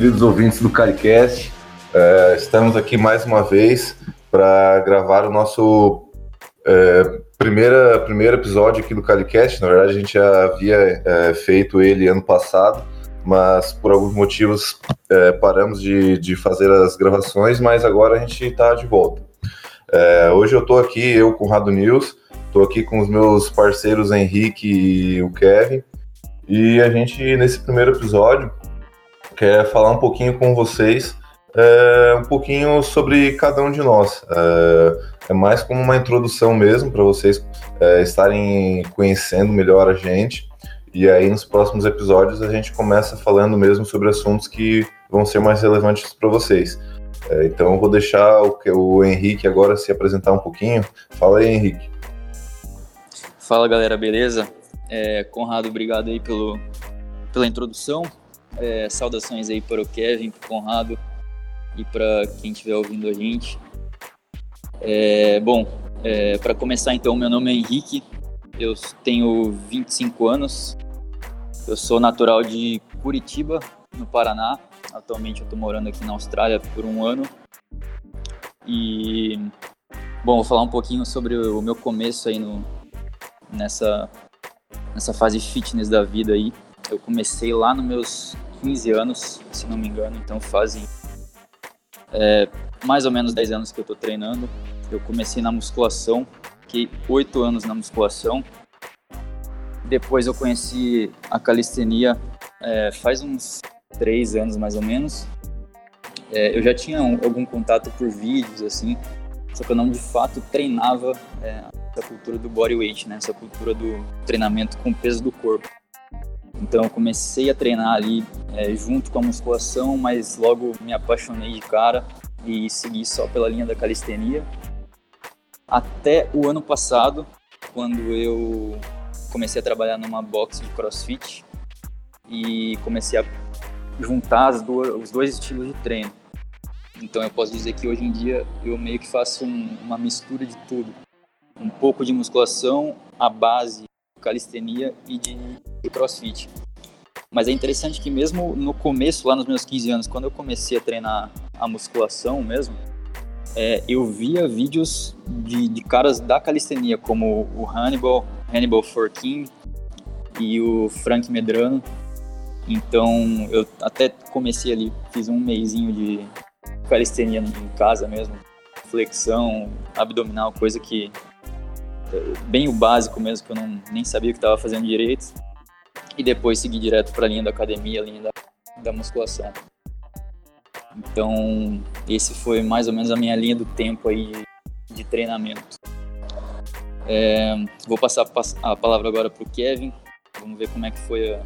queridos ouvintes do CariCast. É, estamos aqui mais uma vez para gravar o nosso é, primeira, primeiro episódio aqui do CaliCast. Na verdade, a gente já havia é, feito ele ano passado, mas por alguns motivos paramos de, de fazer as gravações, mas agora a gente está de volta. Hoje eu estou aqui, eu com o Rado News, estou aqui com os meus parceiros Henrique e o Kevin, e a gente, nesse primeiro episódio, quer falar um pouquinho com vocês é, um pouquinho sobre cada um de nós. É, é mais como uma introdução mesmo para vocês é, estarem conhecendo melhor a gente. E aí nos próximos episódios a gente começa falando mesmo sobre assuntos que vão ser mais relevantes para vocês. É, então eu vou deixar o, o Henrique agora se apresentar um pouquinho. Fala aí, Henrique. Fala galera, beleza? É, Conrado, obrigado aí pelo, pela introdução. É, saudações aí para o Kevin, para o Conrado e para quem estiver ouvindo a gente. É, bom, é, para começar então, meu nome é Henrique, eu tenho 25 anos, eu sou natural de Curitiba, no Paraná. Atualmente eu estou morando aqui na Austrália por um ano. E, bom, vou falar um pouquinho sobre o meu começo aí no, nessa, nessa fase fitness da vida aí. Eu comecei lá nos meus 15 anos, se não me engano, então fazem é, mais ou menos 10 anos que eu tô treinando. Eu comecei na musculação, fiquei 8 anos na musculação. Depois eu conheci a calistenia é, faz uns 3 anos mais ou menos. É, eu já tinha um, algum contato por vídeos, assim, só que eu não de fato treinava é, essa cultura do bodyweight, né? Essa cultura do treinamento com o peso do corpo. Então eu comecei a treinar ali é, junto com a musculação, mas logo me apaixonei de cara e segui só pela linha da calistenia. Até o ano passado, quando eu comecei a trabalhar numa box de crossfit e comecei a juntar duas, os dois estilos de treino. Então eu posso dizer que hoje em dia eu meio que faço um, uma mistura de tudo. Um pouco de musculação, a base calistenia e de, de crossfit. Mas é interessante que mesmo no começo, lá nos meus 15 anos, quando eu comecei a treinar a musculação mesmo, é, eu via vídeos de, de, caras da calistenia, como o Hannibal, Hannibal Forking e o Frank Medrano. Então eu até comecei ali, fiz um mêsinho de calistenia em casa mesmo, flexão, abdominal, coisa que é, bem o básico mesmo, que eu não, nem sabia que estava fazendo direito e depois seguir direto para a linha da academia, a linha da, da musculação. Então, esse foi mais ou menos a minha linha do tempo aí de, treinamento. É, vou passar a palavra agora para o Kevin. Vamos ver como é que foi a,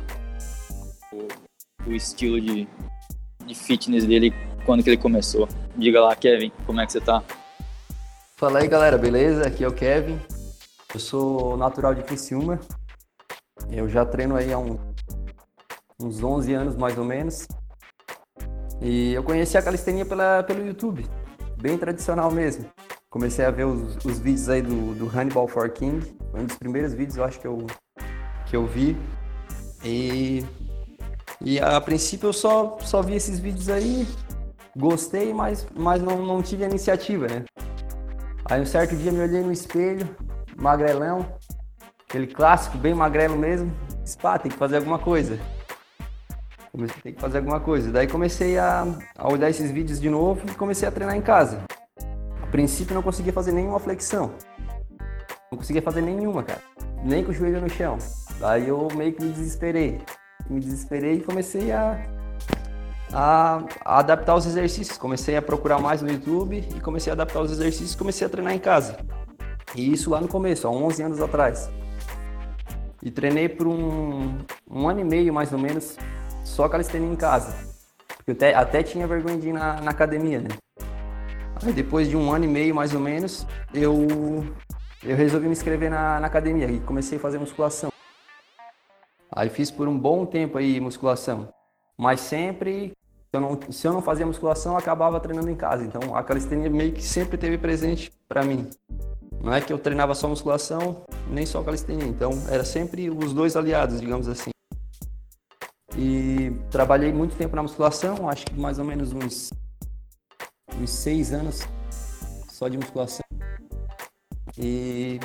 o, o, estilo de, de fitness dele quando que ele começou. Diga lá, Kevin, como é que você tá? Fala aí, galera, beleza? Aqui é o Kevin. Eu sou natural de Criciúma, eu já treino aí há um, uns 11 anos mais ou menos. E eu conheci a calistenia pela, pelo YouTube, bem tradicional mesmo. Comecei a ver os, os vídeos aí do, do Hannibal for King, foi um dos primeiros vídeos eu acho que eu, que eu vi. E, e a princípio eu só, só vi esses vídeos aí, gostei, mas, mas não, não tive a iniciativa, né? Aí um certo dia me olhei no espelho, magrelão, aquele clássico, bem magrelo mesmo. Spa, tem que fazer alguma coisa. Comecei, tem que fazer alguma coisa. Daí comecei a, a olhar esses vídeos de novo e comecei a treinar em casa. A princípio não conseguia fazer nenhuma flexão. Não conseguia fazer nenhuma, cara. Nem com o joelho no chão. Daí eu meio que me desesperei. Me desesperei e comecei a, a, a adaptar os exercícios. Comecei a procurar mais no YouTube e comecei a adaptar os exercícios comecei a treinar em casa. E isso lá no começo, há 11 anos atrás. E treinei por um, um ano e meio, mais ou menos, só calistenia em casa. Porque eu até, até tinha vergonha de ir na, na academia, né? Aí depois de um ano e meio, mais ou menos, eu, eu resolvi me inscrever na, na academia e comecei a fazer musculação. Aí fiz por um bom tempo aí musculação. Mas sempre, se eu não, se eu não fazia musculação, eu acabava treinando em casa. Então a calistenia meio que sempre teve presente para mim. Não é que eu treinava só musculação, nem só calistenia. Então, era sempre os dois aliados, digamos assim. E trabalhei muito tempo na musculação, acho que mais ou menos uns, uns seis anos só de musculação. E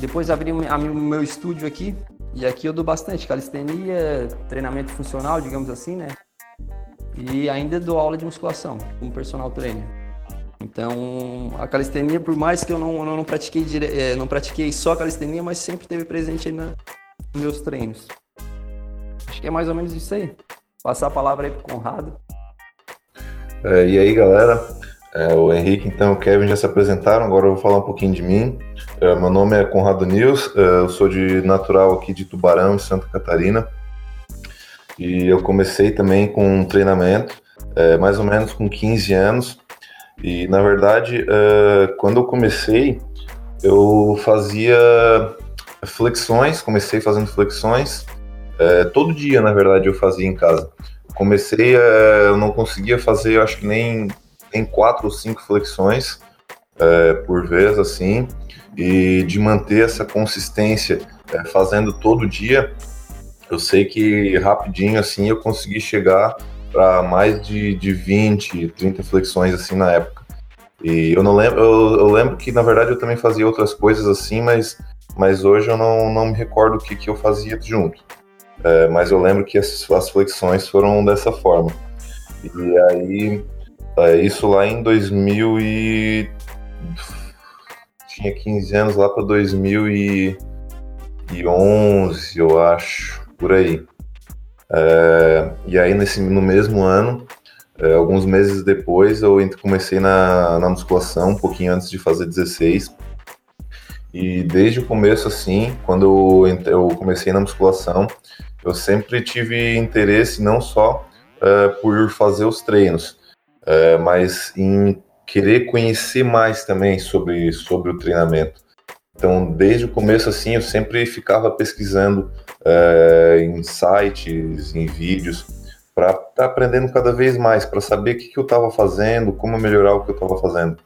depois abri o meu estúdio aqui, e aqui eu dou bastante calistenia, treinamento funcional, digamos assim, né? E ainda dou aula de musculação como personal trainer. Então, a calistenia, por mais que eu não, não, não pratiquei, dire... É, não pratiquei só calistenia, mas sempre teve presente aí na, nos meus treinos. Acho que é mais ou menos isso aí. Passar a palavra aí pro Conrado. É, e aí, galera? É, o Henrique, então, o Kevin já se apresentaram, agora eu vou falar um pouquinho de mim. É, meu nome é Conrado Nils, é, eu sou de natural aqui de Tubarão, em Santa Catarina. E eu comecei também com um treinamento, é, mais ou menos com 15 anos. E, na verdade, é, quando eu comecei, eu fazia flexões, comecei fazendo flexões. É, todo dia, na verdade, eu fazia em casa. Comecei, eu não conseguia fazer, acho que nem tem quatro ou cinco flexões por vez, assim, e de manter essa consistência fazendo todo dia, eu sei que rapidinho, assim, eu consegui chegar para mais de, de 20, 30 flexões, assim, na época. E eu não lembro, eu, eu, lembro que, na verdade, eu também fazia outras coisas assim, mas, mas hoje eu não, não me recordo o que, que eu fazia junto. É, mas eu lembro que as, as flexões foram dessa forma. E aí, é, isso lá em 2000 e... Tinha 15 anos lá para 2011, eu acho, por aí. É, e aí, nesse, no mesmo ano, é, alguns meses depois, eu comecei na, na musculação, um pouquinho antes de fazer 16. E desde o começo, assim, quando eu, comecei na musculação, eu sempre tive interesse não só é, por fazer os treinos, é, mas em querer conhecer mais também sobre, sobre o treinamento. Então, desde o começo, assim, eu sempre ficava pesquisando é, em sites, em vídeos, para estar tá aprendendo cada vez mais, para saber o que, que eu estava fazendo, como melhorar o que eu estava fazendo.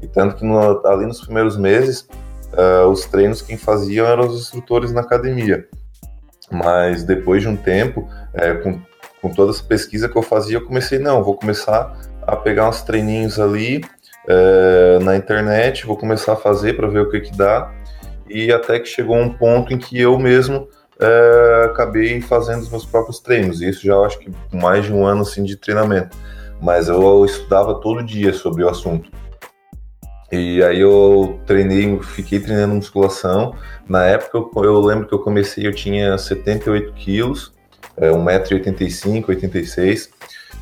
E tanto que no, ali nos primeiros meses, uh, os treinos quem faziam eram os instrutores na academia. Mas depois de um tempo, é, com com toda essa pesquisa que eu fazia, eu comecei, não, vou começar a pegar uns treininhos ali é, na internet, vou começar a fazer para ver o que que dá, e até que chegou um ponto em que eu mesmo é, acabei fazendo os meus próprios treinos, isso já acho que mais de um ano assim de treinamento, mas eu estudava todo dia sobre o assunto. E aí eu treinei, fiquei treinando musculação. Na época eu, eu lembro que eu comecei, eu tinha 78 quilos, é, 1,85m, 86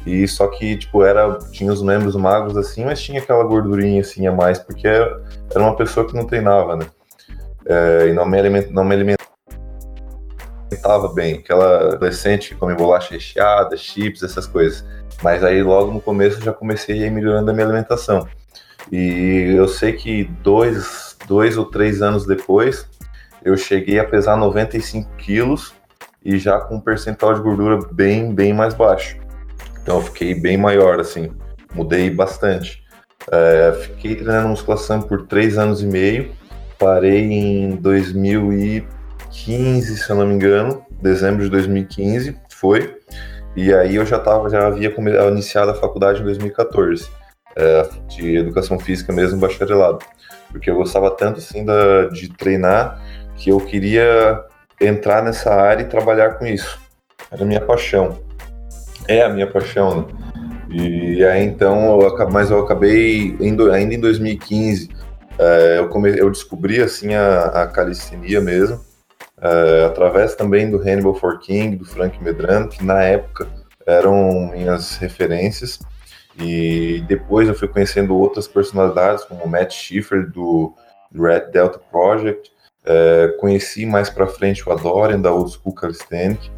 e só que, tipo, era, tinha os membros magros assim, mas tinha aquela gordurinha assim a mais, porque era, era uma pessoa que não treinava, né? É, e não me, aliment, não me alimentava bem, aquela adolescente que come bolacha recheada, chips, essas coisas. Mas aí logo no começo eu já comecei a ir melhorando a minha alimentação. E eu sei que dois, dois ou três anos depois, eu cheguei a pesar 95 quilos e já com um percentual de gordura bem, bem mais baixo. Então eu fiquei bem maior, assim, mudei bastante. É, fiquei treinando musculação por três anos e meio, parei em 2015, se eu não me engano, dezembro de 2015 foi, e aí eu já tava, já havia iniciado a faculdade em 2014, é, de educação física mesmo, bacharelado, porque eu gostava tanto assim da, de treinar que eu queria entrar nessa área e trabalhar com isso. Era minha paixão. É a minha paixão, né? E aí então, eu, mas eu acabei, indo, ainda em 2015, é, eu, come, eu descobri assim a, a calistenia mesmo, é, através também do Hannibal For King, do Frank Medrano, que na época eram minhas referências. E depois eu fui conhecendo outras personalidades, como o Matt Schiffer, do Red Delta Project, é, conheci mais para frente o Adorian da Old School Calisthenic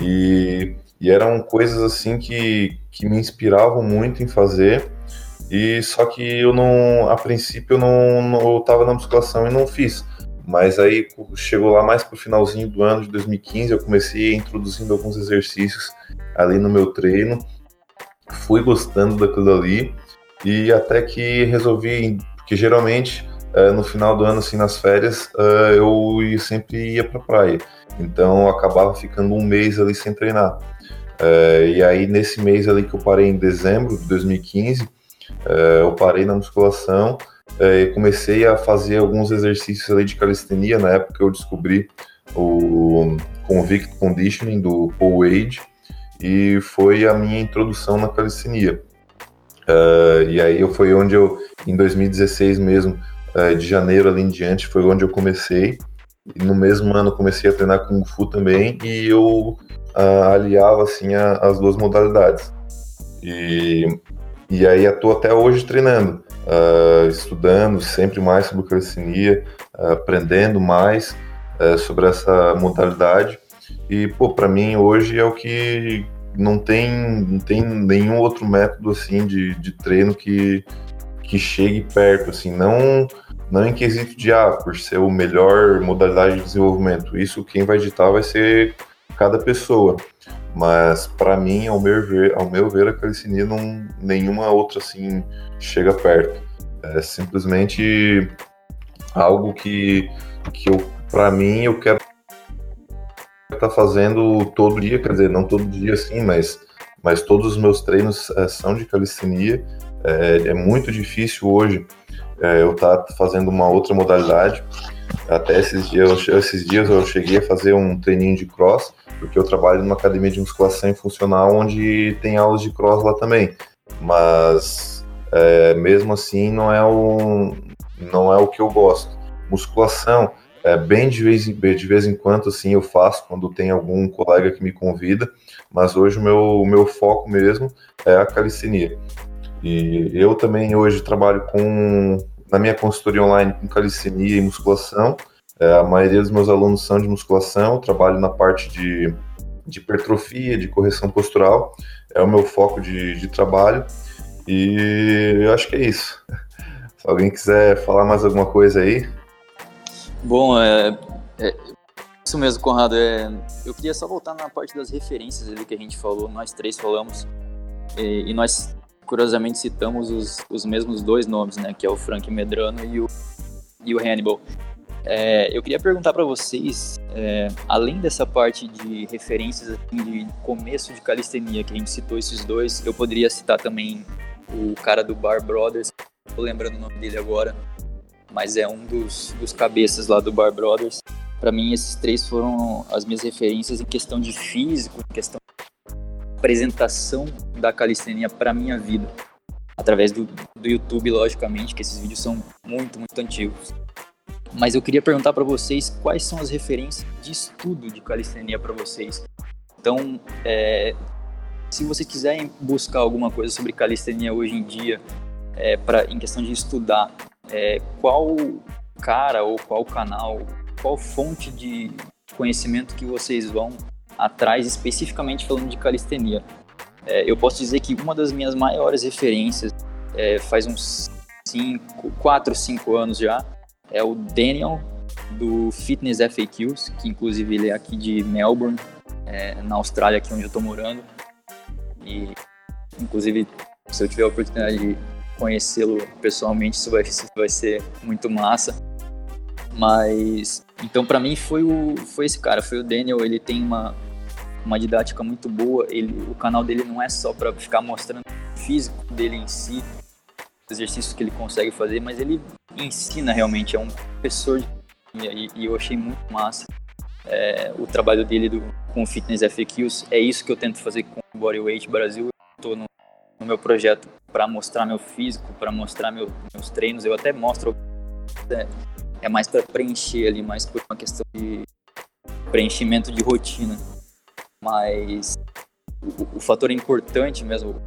e, e, eram coisas assim que, que me inspiravam muito em fazer e só que eu não, a princípio eu não, não na musculação e não fiz. Mas aí chegou lá mais pro finalzinho do ano de 2015, eu comecei introduzindo alguns exercícios ali no meu treino, fui gostando daquilo ali e até que resolvi, porque geralmente uh, no final do ano, assim, nas férias, uh, eu sempre ia pra praia. Então acabava ficando um mês ali sem treinar. Uh, e aí nesse mês ali que eu parei em dezembro de 2015, eu parei na musculação e comecei a fazer alguns exercícios ali de calistenia. Na época eu descobri o Convict Conditioning do Paul Wade e foi a minha introdução na calistenia. Uh, e aí foi onde eu, em 2016 mesmo, uh, de janeiro ali em diante, foi onde eu comecei. No mesmo ano comecei a treinar Kung Fu também e eu uh, aliava assim a, as duas modalidades. E, e aí estou até hoje treinando, estudando sempre mais sobre calistenia, aprendendo mais sobre essa modalidade. E, pô, para mim hoje é o que não tem, não tem nenhum outro método assim de, de treino que, que chegue perto, assim, não não em quesito de ah, por ser o melhor modalidade de desenvolvimento. Isso quem vai editar vai ser cada pessoa. Mas para mim, ao meu ver, ao meu ver, a calistenia não nenhuma outra assim chega perto. É simplesmente algo que que eu para mim eu quero tá fazendo todo dia, quer dizer, não todo dia assim, mas, mas todos os meus treinos é, são de calistenia. É, é muito difícil hoje é, eu tá fazendo uma outra modalidade. Até esses dias, esses dias eu cheguei a fazer um treininho de cross, porque eu trabalho numa academia de musculação e funcional onde tem aulas de cross lá também. Mas é, mesmo assim não é o não é o que eu gosto. Musculação é, bem de vez, de vez em quando, assim, eu faço quando tem algum colega que me convida, mas hoje o meu, o meu foco mesmo é a calistenia. E eu também hoje trabalho com, na minha consultoria online, com calistenia e musculação. É, a maioria dos meus alunos são de musculação, trabalho na parte de, de hipertrofia, de correção postural, é o meu foco de, de trabalho. E eu acho que é isso. Se alguém quiser falar mais alguma coisa aí, Bom, é, é, isso mesmo, Conrado. É, eu queria só voltar na parte das referências ali que a gente falou, nós três falamos, e nós curiosamente citamos os, os mesmos dois nomes, né, que é o Frank Medrano e o, e o Hannibal. É, eu queria perguntar para vocês, é, além dessa parte de referências assim, de começo de calistenia, que a gente citou esses dois, eu poderia citar também o cara do Bar Brothers, tô lembrando o nome dele agora, mas é um dos, dos cabeças lá do Bar Brothers. Para mim, esses três foram as minhas referências em questão de físico, em questão de apresentação da calistenia para minha vida. Através do, do YouTube, logicamente, que esses vídeos são muito, muito antigos. Mas eu queria perguntar para vocês quais são as referências de estudo de calistenia para vocês. Então, é, se vocês quiserem buscar alguma coisa sobre calistenia hoje em dia, é, em questão de estudar, é, qual cara ou qual canal, qual fonte de conhecimento que vocês vão atrás, especificamente falando de calistenia. É, eu posso dizer que uma das minhas maiores referências é, faz uns 5, 4, 5 anos já, é o Daniel do Fitness FAQs, que inclusive ele é aqui de Melbourne, é, na Austrália, aqui onde eu estou morando. E inclusive, se eu tiver a oportunidade de conhecê-lo pessoalmente, isso vai, isso vai ser muito massa. Mas então para mim foi o foi esse cara, foi o Daniel, ele tem uma uma didática muito boa, ele o canal dele não é só para ficar mostrando o físico dele em si, os exercícios que ele consegue fazer, mas ele ensina realmente, é um professor de e, e eu achei muito massa. É, o trabalho dele do, com o Fitness FAQs, é isso que eu tento fazer com o Bodyweight Brasil. Tô no, no meu projeto para mostrar meu físico, para mostrar meu, meus treinos. Eu até mostro. É, é mais para preencher ali, mais por uma questão de preenchimento de rotina. Mas o, o fator importante mesmo,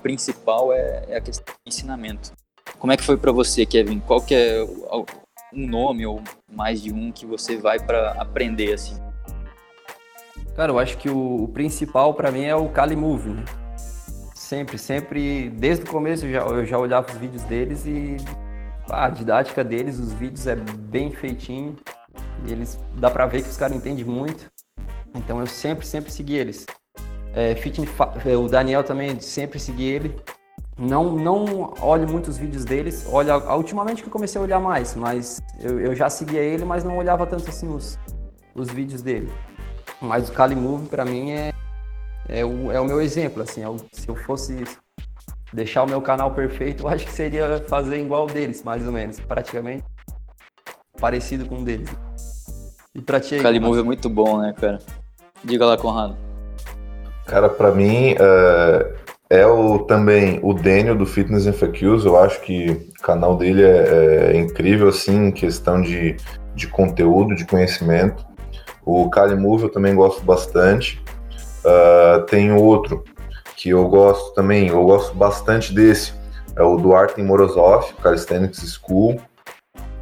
principal é, é, a questão do ensinamento. Como é que foi para você, Kevin? Qual que é um nome ou mais de um que você vai para aprender assim? Cara, eu acho que o, o principal para mim é o Kali Move, né? Sempre, sempre, desde o começo eu já, eu já olhava os vídeos deles e a didática deles, os vídeos é bem feitinho. Eles dá pra ver que os caras entendem muito. Então eu sempre, sempre segui eles. É, fitness, é, o Daniel também, sempre segui ele. não, não olho muitos vídeos deles. Olha, ultimamente que eu comecei a olhar mais, mas eu, eu já seguia ele, mas não olhava tanto assim os, os vídeos dele. Mas o Calimove para mim é, é, o, é o meu exemplo, assim, é o, se eu fosse deixar o meu canal perfeito, eu acho que seria fazer igual deles, mais ou menos, praticamente parecido com o deles. E pra ti aí, Calimove é muito bom, né, cara? Diga lá, Conrado. Cara, para mim, uh, é o, também o Daniel do Fitness and FAQs. Eu acho que o canal dele é, é incrível, assim, em questão de, de conteúdo, de conhecimento. O Calimove eu também gosto bastante. Uh, tem outro que eu gosto também, eu gosto bastante desse, é o Duarte Morozov, Calisthenics School.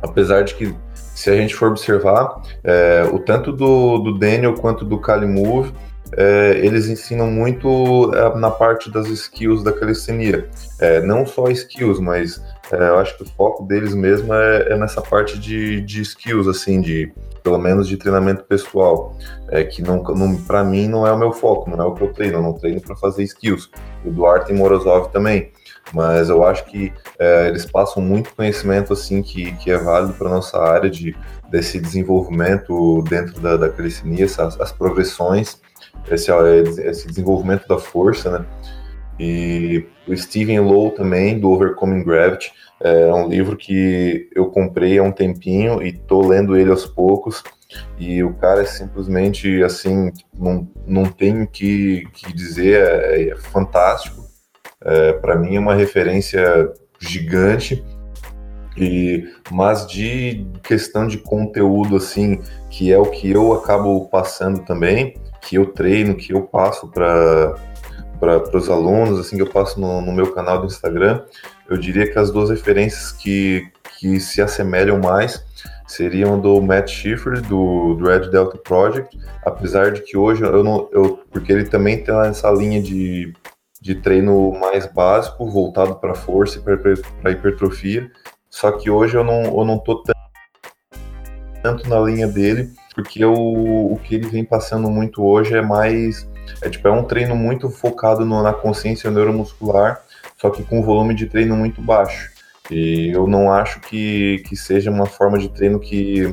Apesar de que, se a gente for observar, é, o tanto do, do Daniel quanto do Calimove é, eles ensinam muito é, na parte das skills da calistenia. É, não só skills, mas é, eu acho que o foco deles mesmo é, é, nessa parte de, de skills, assim, de pelo menos de treinamento pessoal, é, que não, não para mim não é o meu foco, não é o que eu treino, eu não treino para fazer skills. O Duarte e Morozov também, mas eu acho que é, eles passam muito conhecimento assim que, que é válido para nossa área de desse desenvolvimento dentro da, da essas, as progressões esse, esse desenvolvimento da força, né? E o Stephen Lowe também, do Overcoming Gravity, é um livro que eu comprei há um tempinho e tô lendo ele aos poucos. E o cara é simplesmente assim, não, não tenho que, que dizer, é, é fantástico. É, Para mim é uma referência gigante. E, mas de questão de conteúdo, assim, que é o que eu acabo passando também, que eu treino, que eu passo para para os alunos, assim que eu passo no, no, meu canal do Instagram, eu diria que as duas referências que, que se assemelham mais seriam do Matt Schiffer, do, do Red Delta Project, apesar de que hoje eu não, eu, porque ele também tem essa linha de, de treino mais básico, voltado para força e para hipertrofia, só que hoje eu não, eu não tô tanto na linha dele, porque o, o que ele vem passando muito hoje é mais. É, tipo, é um treino muito focado no, na consciência neuromuscular, só que com volume de treino muito baixo. E eu não acho que, que seja uma forma de treino que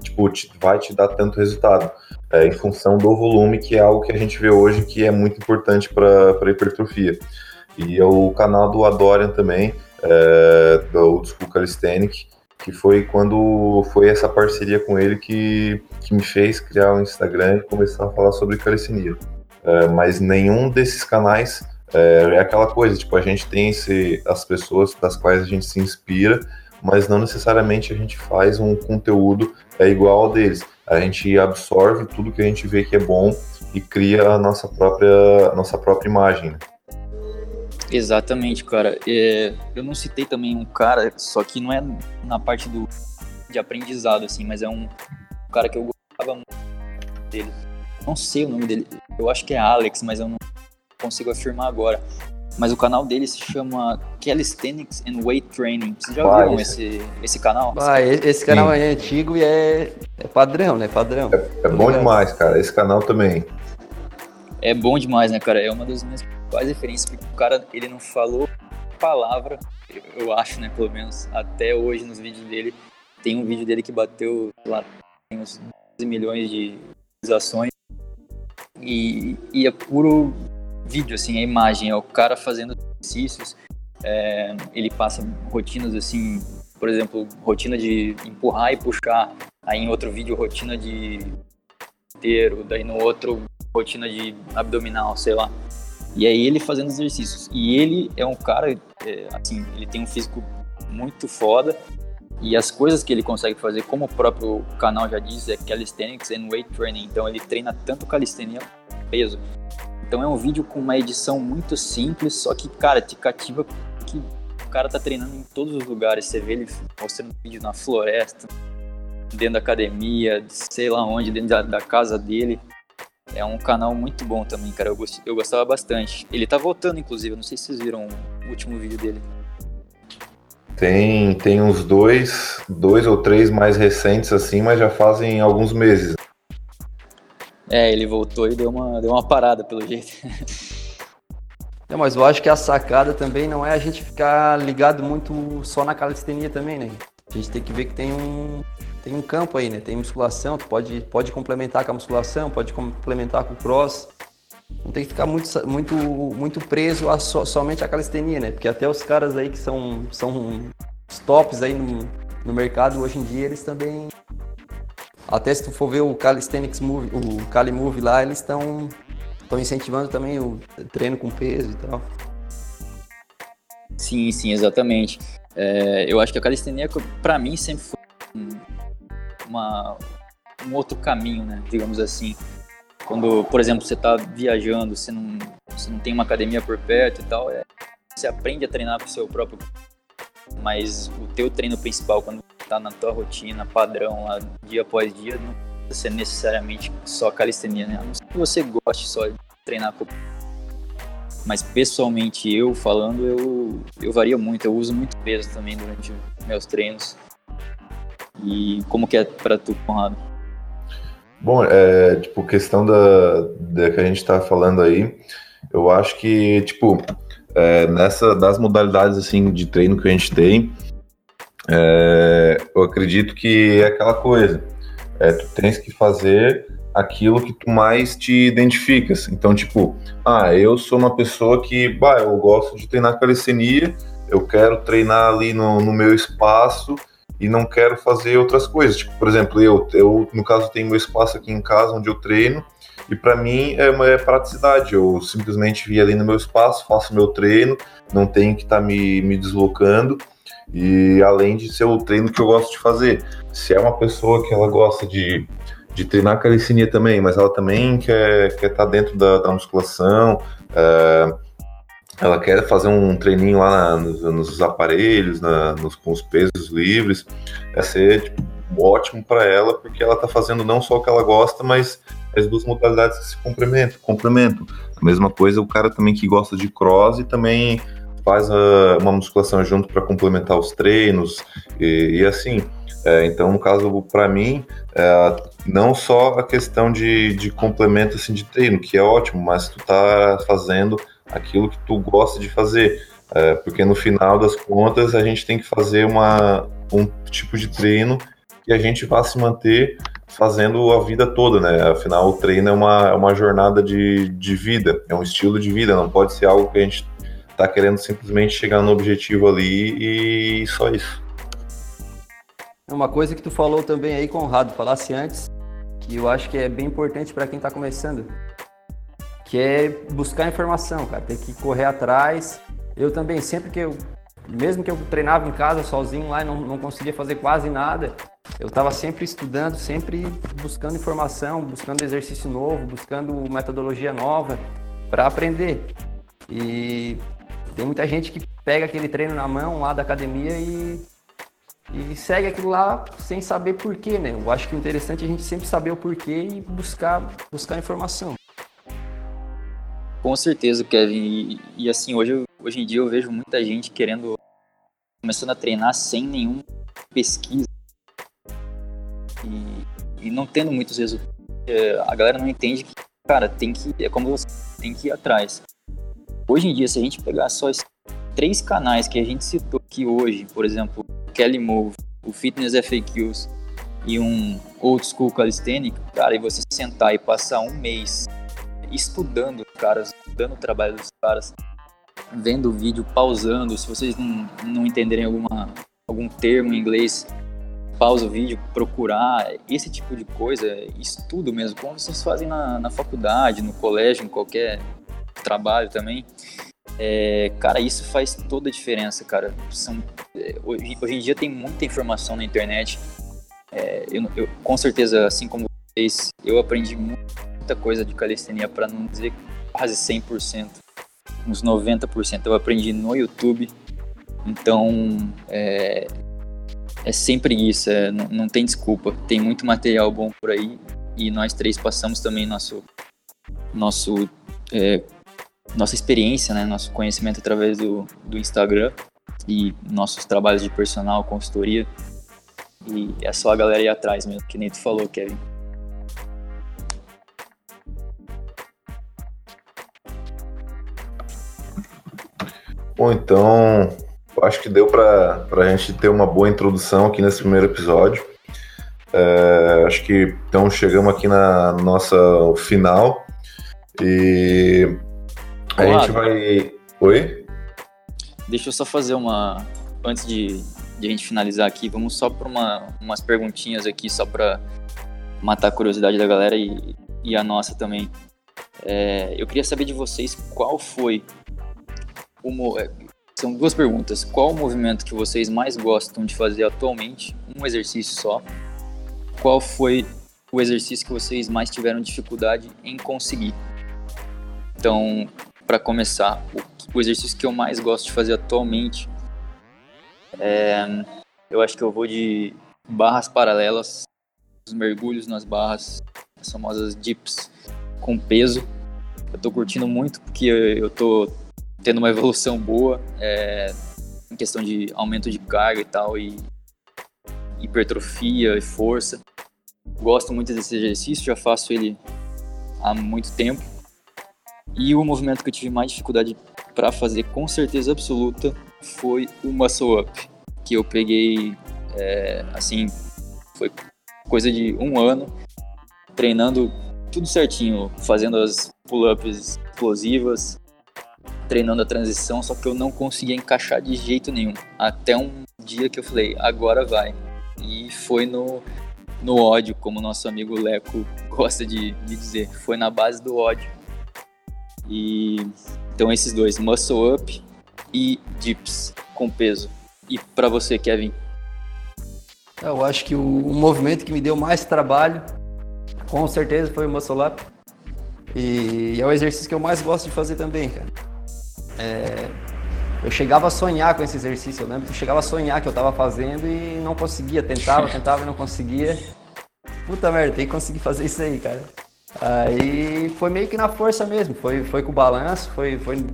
tipo, te, vai te dar tanto resultado. É, em função do volume, que é algo que a gente vê hoje que é muito importante para a hipertrofia. E é o canal do Adorian também, é, do Old School Calisthenic, que foi quando foi essa parceria com ele que, que me fez criar o um Instagram e começar a falar sobre calistenia. É, mas nenhum desses canais é, é, aquela coisa, tipo, a gente tem esse, as pessoas das quais a gente se inspira, mas não necessariamente a gente faz um conteúdo é igual ao deles. A gente absorve tudo que a gente vê que é bom e cria a nossa própria, nossa própria imagem. Né? Exatamente, cara. É, eu não citei também um cara, só que não é na parte do de aprendizado, assim, mas é um, um cara que eu gostava muito dele. Não sei o nome dele. Eu acho que é Alex, mas eu não consigo afirmar agora. Mas o canal dele se chama Calisthenics and Weight Training. Vocês já Vai, viram esse, esse canal? Esse canal é antigo e é, é padrão, né? Padrão. É, é bom demais, cara. Esse canal também. É bom demais, né, cara? É uma das minhas principais referências, porque o cara, ele não falou palavra, eu acho, né, pelo menos, até hoje nos vídeos dele. Tem um vídeo dele que bateu, lá, tem uns 12 milhões de visualizações. E, e é puro vídeo, assim, a imagem, é o cara fazendo exercícios, é, ele passa rotinas, assim, por exemplo, rotina de empurrar e puxar, aí em outro vídeo, rotina de inteiro, daí no outro, rotina de abdominal, sei lá. E aí ele fazendo exercícios. E ele é um cara, é, assim, ele tem um físico muito foda. E as coisas que ele consegue fazer, como o próprio canal já diz, é calisthenics and weight training. Então ele treina tanto calistenia peso. Então é um vídeo com uma edição muito simples, só que, cara, te cativa que o cara tá treinando em todos os lugares. Você vê ele mostrando vídeo na floresta, dentro da academia, sei lá onde, dentro da, da casa dele. É um canal muito bom também, cara. Eu, gost... eu gostava bastante. Ele tá voltando, inclusive. não sei se vocês viram o último vídeo dele. Tem, tem uns dois, dois ou três mais recentes assim, mas já fazem alguns meses. É, ele voltou e deu uma, deu uma parada, pelo jeito. É, mas eu acho que a sacada também não é a gente ficar ligado muito só na calistenia também, né? A gente tem que ver que tem um, tem um campo aí, né? Tem musculação, tu pode, pode complementar com a musculação, pode complementar com o cross. Não tem que ficar muito, muito, muito preso a so, somente a calistenia, né? Porque até os caras aí que são, são os tops aí no, no mercado hoje em dia, eles também. Até se tu for ver o Calisthenics Move, o Cali Move lá, eles estão incentivando também o treino com peso e tal. Sim, sim, exatamente. É, eu acho que a calistenia, para mim, sempre foi uma, um outro caminho, né? Digamos assim. Quando, por exemplo, você está viajando, você não, você não tem uma academia por perto e tal, é, você aprende a treinar para o seu próprio. Mas o teu treino principal, quando está na tua rotina, padrão, lá, dia após dia, não ser necessariamente só calistenia, né? A não ser que você goste só de treinar com mas pessoalmente eu falando, eu, eu varia muito, eu uso muito peso também durante meus treinos. E como que é para tu, Conrado? Bom, é, tipo, questão da, da que a gente tá falando aí, eu acho que, tipo, é, nessa, das modalidades, assim, de treino que a gente tem, é, eu acredito que é aquela coisa, é, tu tens que fazer aquilo que tu mais te identificas. Então, tipo, ah, eu sou uma pessoa que, bah, eu gosto de treinar calistenia, eu quero treinar ali no, no meu espaço e não quero fazer outras coisas. Tipo, por exemplo, eu, eu no caso tenho meu espaço aqui em casa onde eu treino e para mim é uma é praticidade. Eu simplesmente vim ali no meu espaço, faço meu treino, não tenho que estar tá me, me deslocando e além de ser o treino que eu gosto de fazer. Se é uma pessoa que ela gosta de, de treinar calistenia também, mas ela também quer estar quer tá dentro da, da musculação, é, ela quer fazer um treininho lá nos, nos, aparelhos, na, nos, com os pesos livres, vai ser tipo, ótimo para ela, porque ela está fazendo não só o que ela gosta, mas as duas modalidades que se complementam. complementam. A mesma coisa o cara também que gosta de cross e também faz a, uma musculação junto para complementar os treinos e, e assim. É, então, no caso, para mim, é, não só a questão de, de complemento assim, de treino, que é ótimo, mas tu tá fazendo aquilo que tu gosta de fazer. É, porque no final das contas a gente tem que fazer uma, um tipo de treino que a gente vá se manter fazendo a vida toda, né? Afinal, o treino é uma, é uma jornada de, de vida, é um estilo de vida, não pode ser algo que a gente tá querendo simplesmente chegar no objetivo ali e só isso. É uma coisa que tu falou também aí, Conrado, falasse antes, que eu acho que é bem importante para quem está começando, que é buscar informação, cara, tem que correr atrás. Eu também, sempre que eu, mesmo que eu treinava em casa sozinho lá e não, não conseguia fazer quase nada, eu estava sempre estudando, sempre buscando informação, buscando exercício novo, buscando metodologia nova para aprender. E tem muita gente que pega aquele treino na mão lá da academia e, e segue aquilo lá sem saber porquê, né? Eu acho que o interessante é a gente sempre saber o porquê e buscar, buscar informação. Com certeza, Kevin. E, e assim, hoje, hoje em dia eu vejo muita gente querendo, começando a treinar sem nenhuma pesquisa e, e não tendo muitos resultados. A galera não entende que, cara, tem que, é como você tem que ir atrás. Hoje em dia, se a gente pegar só esses três canais que a gente citou aqui hoje, por exemplo, o Kelly Move, o Fitness FAQs e um Old School Calisthenic, cara, e você sentar e passar um mês estudando os caras, estudando o trabalho dos caras, vendo o vídeo, pausando, se vocês não, não entenderem alguma, algum termo em inglês, pausa o vídeo, procurar, esse tipo de coisa, estudo mesmo, como vocês fazem na, na faculdade, no colégio, em qualquer trabalho também. É, cara, isso faz toda a diferença, cara. São, é, hoje, hoje, em dia tem muita informação na internet. É, eu, eu, com certeza, assim como vocês, eu aprendi muita coisa de calistenia, para não dizer quase 100%, uns 90%. Eu aprendi no YouTube. Então, é, é sempre isso, é, não, não tem desculpa. Tem muito material bom por aí e nós três passamos também nosso, nosso é, nossa experiência, né, nosso conhecimento através do, do Instagram e nossos trabalhos de personal, consultoria. E é só a galera ir atrás mesmo, que nem tu falou, Kevin. Bom, então acho que deu para a gente ter uma boa introdução aqui nesse primeiro episódio. É, acho que então chegamos aqui na nossa final e a Olá. gente vai. Oi? Deixa eu só fazer uma. Antes de, de a gente finalizar aqui, vamos só para uma, umas perguntinhas aqui, só para matar a curiosidade da galera e, e a nossa também. É, eu queria saber de vocês qual foi o. É, são duas perguntas. Qual o movimento que vocês mais gostam de fazer atualmente? Um exercício só. Qual foi o exercício que vocês mais tiveram dificuldade em conseguir? Então, para começar, o, o, exercício que eu mais gosto de fazer atualmente é, eu acho que eu vou de barras paralelas, os mergulhos nas barras, as famosas dips com peso. Eu tô curtindo muito porque eu tô tendo uma evolução boa é, em questão de aumento de carga e tal, e hipertrofia e força. Gosto muito desse exercício, já faço ele há muito tempo. E o movimento que eu tive mais dificuldade para fazer com certeza absoluta foi o muscle up, que eu peguei é, assim, foi coisa de um ano treinando tudo certinho, fazendo as pull-ups explosivas, treinando a transição, só que eu não conseguia encaixar de jeito nenhum. Até um dia que eu falei, agora vai. E foi no, no ódio, como nosso amigo Leco gosta de, de dizer. Foi na base do ódio. E então esses dois, muscle up e dips com peso. E para você, Kevin? Eu acho que o, o, movimento que me deu mais trabalho, com certeza, foi o muscle up. E é o exercício que eu mais gosto de fazer também, cara. É, eu chegava a sonhar com esse exercício, eu lembro que eu chegava a sonhar que eu estava fazendo e não conseguia, tentava, tentava e não conseguia. Puta merda, tem que conseguir fazer isso aí, cara. Aí foi meio que na força mesmo, foi, foi com o balanço, foi, foi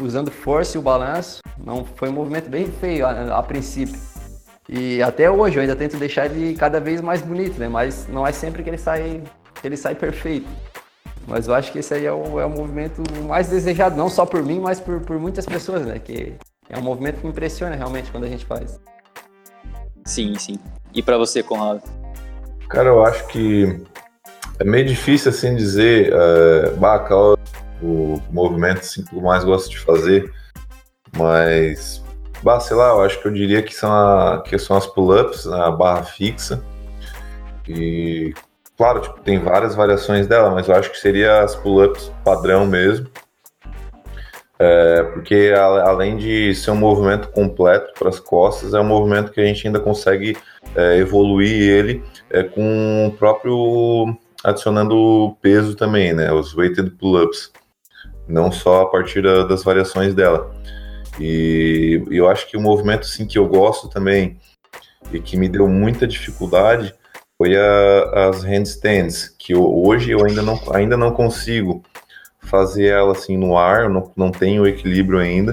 usando força e o balanço. Não foi um movimento bem feio a, a princípio. E até hoje eu ainda tento deixar ele cada vez mais bonito, né? Mas não é sempre que ele sai, que ele sai perfeito. Mas eu acho que esse aí é o, é o movimento mais desejado, não só por mim, mas por, por muitas pessoas, né? Que é um movimento que impressiona realmente quando a gente faz. Sim, sim. E para você, Conrado? Cara, eu acho que é meio difícil assim dizer, é, é o movimento assim, que eu mais gosto de fazer, mas, bah, sei lá, eu acho que eu diria que são, a, que são as pull-ups, a barra fixa, e Claro, tipo, tem várias variações dela, mas eu acho que seria as pull-ups padrão mesmo. É, porque a, além de ser um movimento completo para as costas, é um movimento que a gente ainda consegue é, evoluir ele é, com o próprio adicionando peso também, né? Os weighted pull-ups, não só a partir da, das variações dela. E, eu acho que o movimento assim, que eu gosto também e que me deu muita dificuldade foi a, as handstands, que eu, hoje eu ainda não, ainda não consigo fazer ela assim no ar, eu não, não tenho equilíbrio ainda.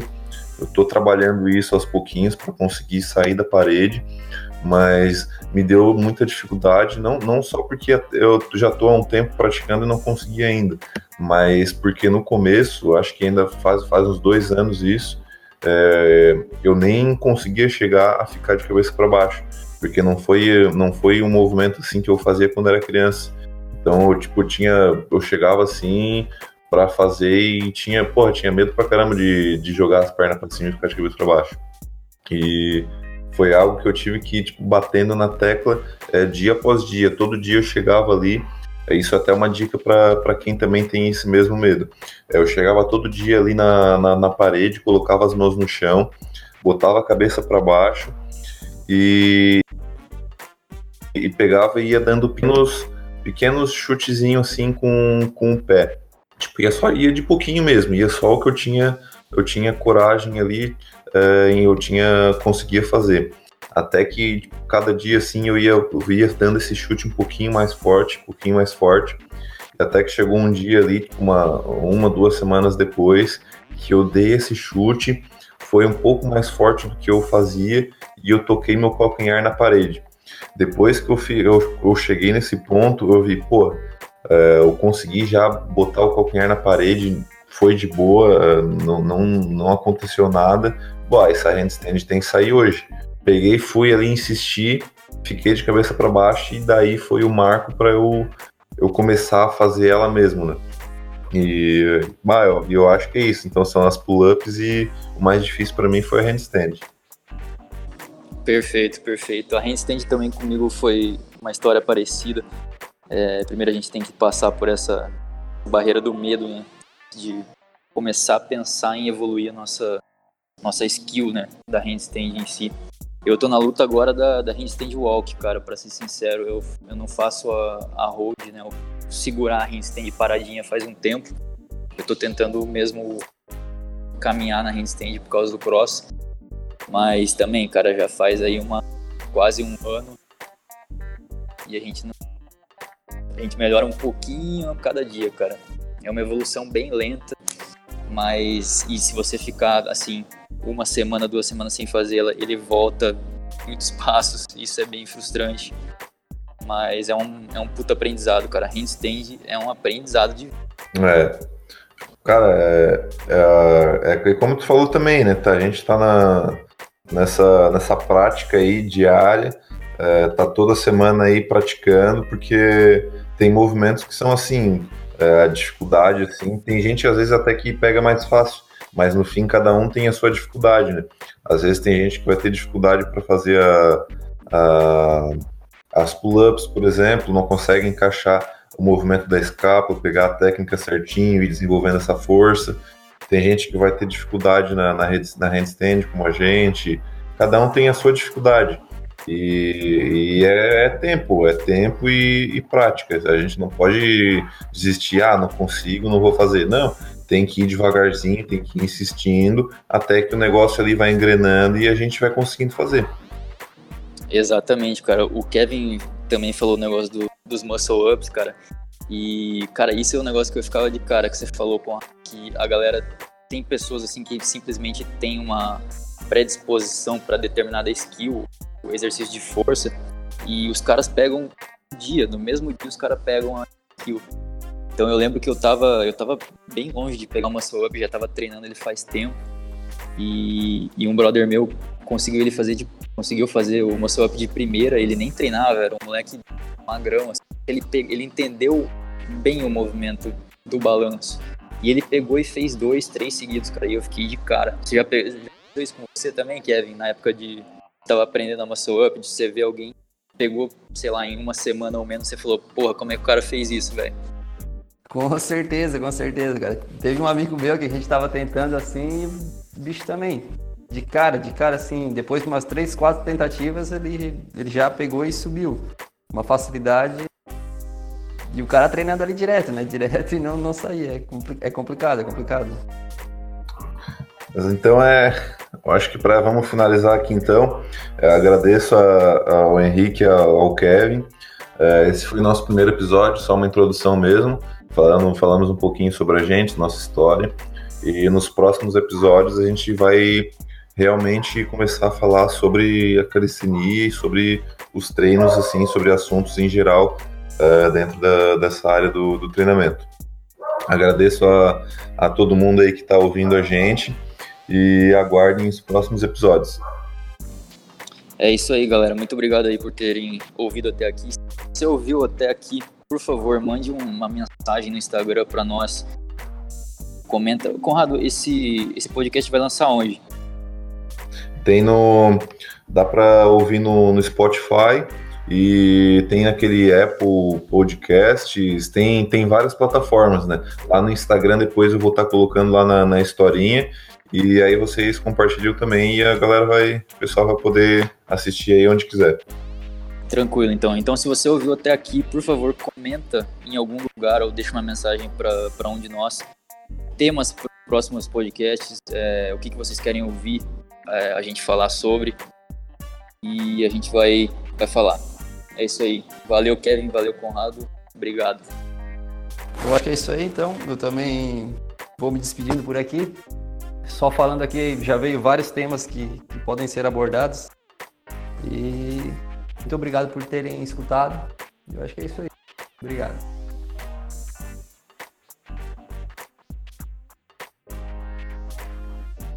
Eu estou trabalhando isso aos pouquinhos para conseguir sair da parede, mas me deu muita dificuldade, não, não só porque eu já estou há um tempo praticando e não consegui ainda, mas porque no começo, acho que ainda faz, faz uns dois anos isso, é, eu nem conseguia chegar a ficar de cabeça para baixo porque não foi não foi um movimento assim que eu fazia quando era criança. Então, eu, tipo, tinha eu chegava assim para fazer e tinha, porra, tinha medo pra caramba de, de jogar as pernas para cima e ficar de cabeça para baixo. E foi algo que eu tive que ir tipo, batendo na tecla é, dia após dia. Todo dia eu chegava ali. É, isso é até uma dica para quem também tem esse mesmo medo. É, eu chegava todo dia ali na, na, na parede, colocava as mãos no chão, botava a cabeça para baixo e, e pegava e ia dando pequenos, pequenos chutezinhos assim com, com o pé. Tipo, ia só ia de pouquinho mesmo, ia só o que eu tinha, eu tinha coragem ali e eu tinha conseguia fazer. Até que tipo, cada dia assim eu ia, eu ia dando esse chute um pouquinho mais forte, um pouquinho mais forte. Até que chegou um dia ali, tipo, uma, uma, duas semanas depois, que eu dei esse chute, foi um pouco mais forte do que eu fazia e eu toquei meu calcanhar na parede. Depois que eu, eu, eu cheguei nesse ponto, eu vi, pô, é, eu consegui já botar o calcanhar na parede foi de boa, não, não, não aconteceu nada. Bom, essa handstand tem que sair hoje. Peguei, fui ali insistir, fiquei de cabeça para baixo e daí foi o marco para eu, eu começar a fazer ela mesmo, né? E bah, eu, eu acho que é isso. Então são as pull-ups e o mais difícil para mim foi a handstand. Perfeito, perfeito. A handstand também comigo foi uma história parecida. É, primeiro a gente tem que passar por essa barreira do medo, né? De começar a pensar em evoluir a nossa, nossa skill, né? Da handstand em si. Eu tô na luta agora da, da handstand walk, cara, para ser sincero. Eu, eu não faço a, a hold, né? Eu segurar a handstand paradinha faz um tempo. Eu tô tentando mesmo caminhar na handstand por causa do cross. Mas também, cara, já faz aí uma quase um ano e a gente não a gente melhora um pouquinho a cada dia, cara. É uma evolução bem lenta, mas e se você ficar assim uma semana, duas semanas sem fazê-la, ele volta muitos passos. Isso é bem frustrante. Mas é um, é um aprendizado, cara. Handstand é um aprendizado de. É. Cara, é, é, é como tu falou também, né? Tá, a gente tá na, nessa, nessa prática aí diária, é, tá toda semana aí praticando, porque tem movimentos que são assim, é, a dificuldade, assim, tem gente às vezes até que pega mais fácil, mas no fim cada um tem a sua dificuldade, né? Às vezes tem gente que vai ter dificuldade para fazer a, a, as pull-ups, por exemplo, não consegue encaixar o movimento da escápula, pegar a técnica certinho e desenvolvendo essa força. Tem gente que vai ter dificuldade na, na, na handstand, como a gente. Cada um tem a sua dificuldade. E, e é, é, tempo, é tempo e, e, prática. A gente não pode desistir, ah, não consigo, não vou fazer. Não, tem que ir devagarzinho, tem que ir insistindo, até que o negócio ali vai engrenando e a gente vai conseguindo fazer. Exatamente, cara. O Kevin também falou o negócio do, dos muscle ups, cara. E, cara, isso é um negócio que eu ficava de cara que você falou com a, que a galera tem pessoas assim que simplesmente tem uma predisposição para determinada skill, o exercício de força, e os caras pegam dia, no mesmo dia os caras pegam a skill. Então eu lembro que eu tava, eu tava bem longe de pegar uma muscle já tava treinando ele faz tempo. E, e um brother meu conseguiu ele fazer de, conseguiu fazer o muscle up de primeira, ele nem treinava, era um moleque magrão, assim. ele, ele entendeu bem o movimento do balanço. E ele pegou e fez dois, três seguidos, cara. E eu fiquei de cara. Você já fez isso com você também, Kevin? Na época de. Tava aprendendo a muscle up, de você ver alguém pegou, sei lá, em uma semana ou menos, você falou, porra, como é que o cara fez isso, velho? Com certeza, com certeza, cara. Teve um amigo meu que a gente tava tentando assim, bicho também. De cara, de cara, assim, depois de umas três, quatro tentativas, ele, ele já pegou e subiu. Uma facilidade e o cara treinando ali direto, né? Direto e não, não sair. É, compli é complicado, é complicado. Mas então é. Eu acho que para vamos finalizar aqui então. agradeço a, ao Henrique e ao Kevin. É, esse foi o nosso primeiro episódio, só uma introdução mesmo. Falando, falamos um pouquinho sobre a gente, nossa história. E nos próximos episódios a gente vai realmente começar a falar sobre a calistenia e sobre os treinos, assim, sobre assuntos em geral uh, dentro da, dessa área do, do treinamento. Agradeço a, a todo mundo aí que está ouvindo a gente e aguardem os próximos episódios. É isso aí, galera. Muito obrigado aí por terem ouvido até aqui. Se você ouviu até aqui, por favor, mande uma mensagem no Instagram para nós. Comenta. Conrado, esse, esse podcast vai lançar onde? Tem no. Dá para ouvir no, no Spotify e tem aquele Apple Podcasts, tem, tem várias plataformas, né? Lá no Instagram depois eu vou estar tá colocando lá na, na historinha e aí vocês compartilham também e a galera vai, o pessoal vai poder assistir aí onde quiser. Tranquilo, então. Então, se você ouviu até aqui, por favor, comenta em algum lugar ou deixa uma mensagem para um de nós. Temas para próximos podcasts, é, o que, que vocês querem ouvir é, a gente falar sobre. E a gente vai, vai falar. É isso aí. Valeu, Kevin. Valeu, Conrado. Obrigado. Eu acho que é isso aí, então. Eu também vou me despedindo por aqui. Só falando aqui, já veio vários temas que, que podem ser abordados. E muito obrigado por terem escutado. Eu acho que é isso aí. Obrigado.